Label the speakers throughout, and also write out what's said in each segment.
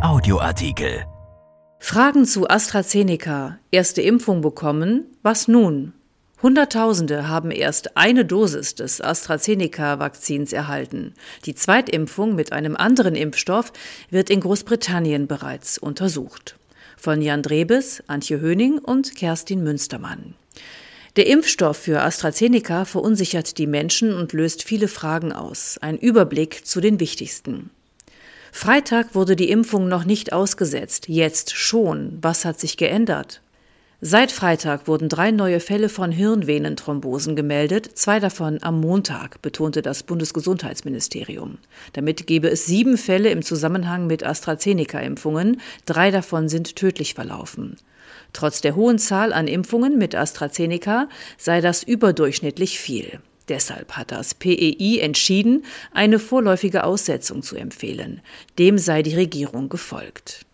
Speaker 1: Audioartikel.
Speaker 2: Fragen zu AstraZeneca. Erste Impfung bekommen. Was nun? Hunderttausende haben erst eine Dosis des AstraZeneca-Vakzins erhalten. Die Zweitimpfung mit einem anderen Impfstoff wird in Großbritannien bereits untersucht. Von Jan Drebes, Antje Höning und Kerstin Münstermann. Der Impfstoff für AstraZeneca verunsichert die Menschen und löst viele Fragen aus. Ein Überblick zu den wichtigsten. Freitag wurde die Impfung noch nicht ausgesetzt, jetzt schon. Was hat sich geändert? Seit Freitag wurden drei neue Fälle von Hirnvenenthrombosen gemeldet, zwei davon am Montag, betonte das Bundesgesundheitsministerium. Damit gebe es sieben Fälle im Zusammenhang mit AstraZeneca-Impfungen, drei davon sind tödlich verlaufen. Trotz der hohen Zahl an Impfungen mit AstraZeneca sei das überdurchschnittlich viel. Deshalb hat das PEI entschieden, eine vorläufige Aussetzung zu empfehlen. Dem sei die Regierung gefolgt.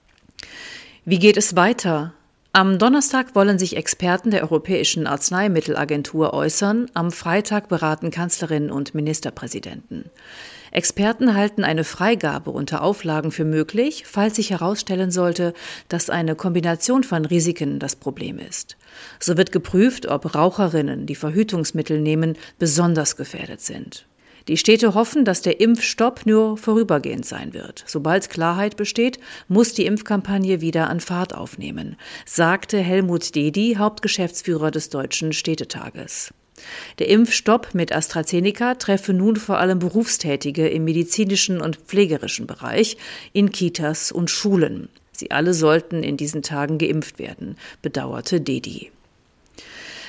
Speaker 2: Wie geht es weiter? Am Donnerstag wollen sich Experten der Europäischen Arzneimittelagentur äußern, am Freitag beraten Kanzlerin und Ministerpräsidenten. Experten halten eine Freigabe unter Auflagen für möglich, falls sich herausstellen sollte, dass eine Kombination von Risiken das Problem ist. So wird geprüft, ob Raucherinnen, die Verhütungsmittel nehmen, besonders gefährdet sind. Die Städte hoffen, dass der Impfstopp nur vorübergehend sein wird. Sobald Klarheit besteht, muss die Impfkampagne wieder an Fahrt aufnehmen, sagte Helmut Dedi, Hauptgeschäftsführer des Deutschen Städtetages. Der Impfstopp mit AstraZeneca treffe nun vor allem Berufstätige im medizinischen und pflegerischen Bereich, in Kitas und Schulen. Sie alle sollten in diesen Tagen geimpft werden, bedauerte Dedi.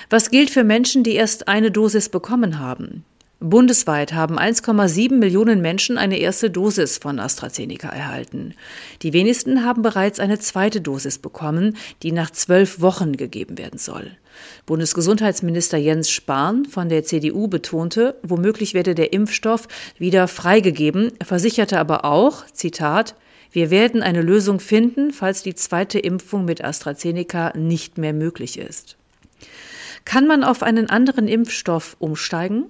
Speaker 2: Was gilt für Menschen, die erst eine Dosis bekommen haben? Bundesweit haben 1,7 Millionen Menschen eine erste Dosis von AstraZeneca erhalten. Die wenigsten haben bereits eine zweite Dosis bekommen, die nach zwölf Wochen gegeben werden soll. Bundesgesundheitsminister Jens Spahn von der CDU betonte, womöglich werde der Impfstoff wieder freigegeben, versicherte aber auch, Zitat, wir werden eine Lösung finden, falls die zweite Impfung mit AstraZeneca nicht mehr möglich ist. Kann man auf einen anderen Impfstoff umsteigen?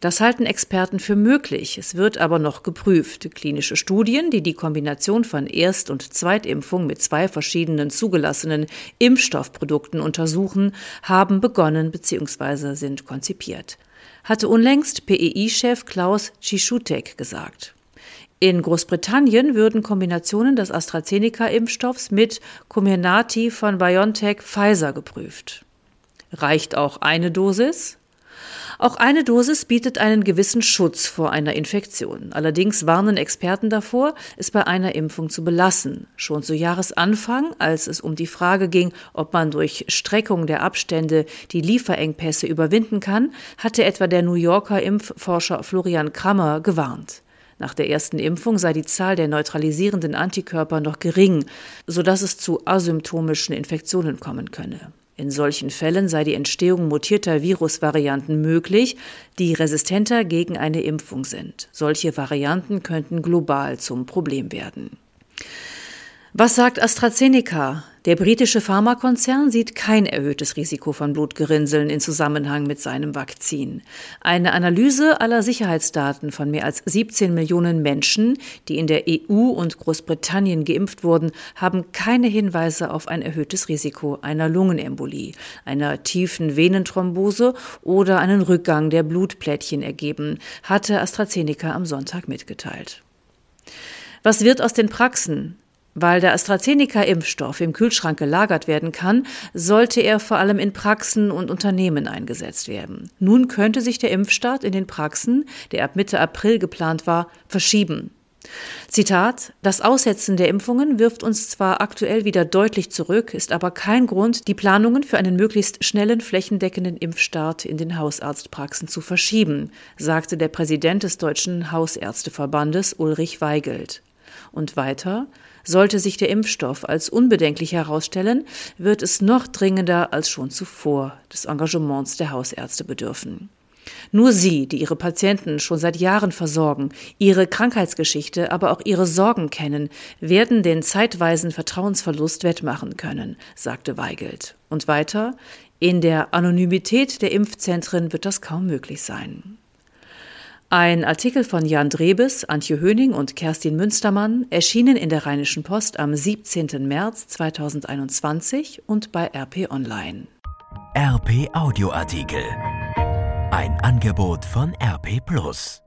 Speaker 2: Das halten Experten für möglich. Es wird aber noch geprüft. Klinische Studien, die die Kombination von Erst- und Zweitimpfung mit zwei verschiedenen zugelassenen Impfstoffprodukten untersuchen, haben begonnen bzw. sind konzipiert. Hatte unlängst PEI-Chef Klaus Tschichutek gesagt. In Großbritannien würden Kombinationen des AstraZeneca-Impfstoffs mit Comirnaty von BioNTech Pfizer geprüft. Reicht auch eine Dosis? Auch eine Dosis bietet einen gewissen Schutz vor einer Infektion. Allerdings warnen Experten davor, es bei einer Impfung zu belassen. Schon zu Jahresanfang, als es um die Frage ging, ob man durch Streckung der Abstände die Lieferengpässe überwinden kann, hatte etwa der New Yorker Impfforscher Florian Krammer gewarnt. Nach der ersten Impfung sei die Zahl der neutralisierenden Antikörper noch gering, sodass es zu asymptomischen Infektionen kommen könne. In solchen Fällen sei die Entstehung mutierter Virusvarianten möglich, die resistenter gegen eine Impfung sind. Solche Varianten könnten global zum Problem werden. Was sagt AstraZeneca? Der britische Pharmakonzern sieht kein erhöhtes Risiko von Blutgerinnseln in Zusammenhang mit seinem Vakzin. Eine Analyse aller Sicherheitsdaten von mehr als 17 Millionen Menschen, die in der EU und Großbritannien geimpft wurden, haben keine Hinweise auf ein erhöhtes Risiko einer Lungenembolie, einer tiefen Venenthrombose oder einen Rückgang der Blutplättchen ergeben, hatte AstraZeneca am Sonntag mitgeteilt. Was wird aus den Praxen? Weil der AstraZeneca-Impfstoff im Kühlschrank gelagert werden kann, sollte er vor allem in Praxen und Unternehmen eingesetzt werden. Nun könnte sich der Impfstart in den Praxen, der ab Mitte April geplant war, verschieben. Zitat Das Aussetzen der Impfungen wirft uns zwar aktuell wieder deutlich zurück, ist aber kein Grund, die Planungen für einen möglichst schnellen flächendeckenden Impfstart in den Hausarztpraxen zu verschieben, sagte der Präsident des Deutschen Hausärzteverbandes Ulrich Weigelt. Und weiter sollte sich der Impfstoff als unbedenklich herausstellen, wird es noch dringender als schon zuvor des Engagements der Hausärzte bedürfen. Nur sie, die ihre Patienten schon seit Jahren versorgen, ihre Krankheitsgeschichte, aber auch ihre Sorgen kennen, werden den zeitweisen Vertrauensverlust wettmachen können, sagte Weigelt. Und weiter, in der Anonymität der Impfzentren wird das kaum möglich sein. Ein Artikel von Jan Drebes, Antje Höning und Kerstin Münstermann erschienen in der Rheinischen Post am 17. März 2021 und bei RP Online.
Speaker 1: RP Audioartikel. Ein Angebot von RP Plus.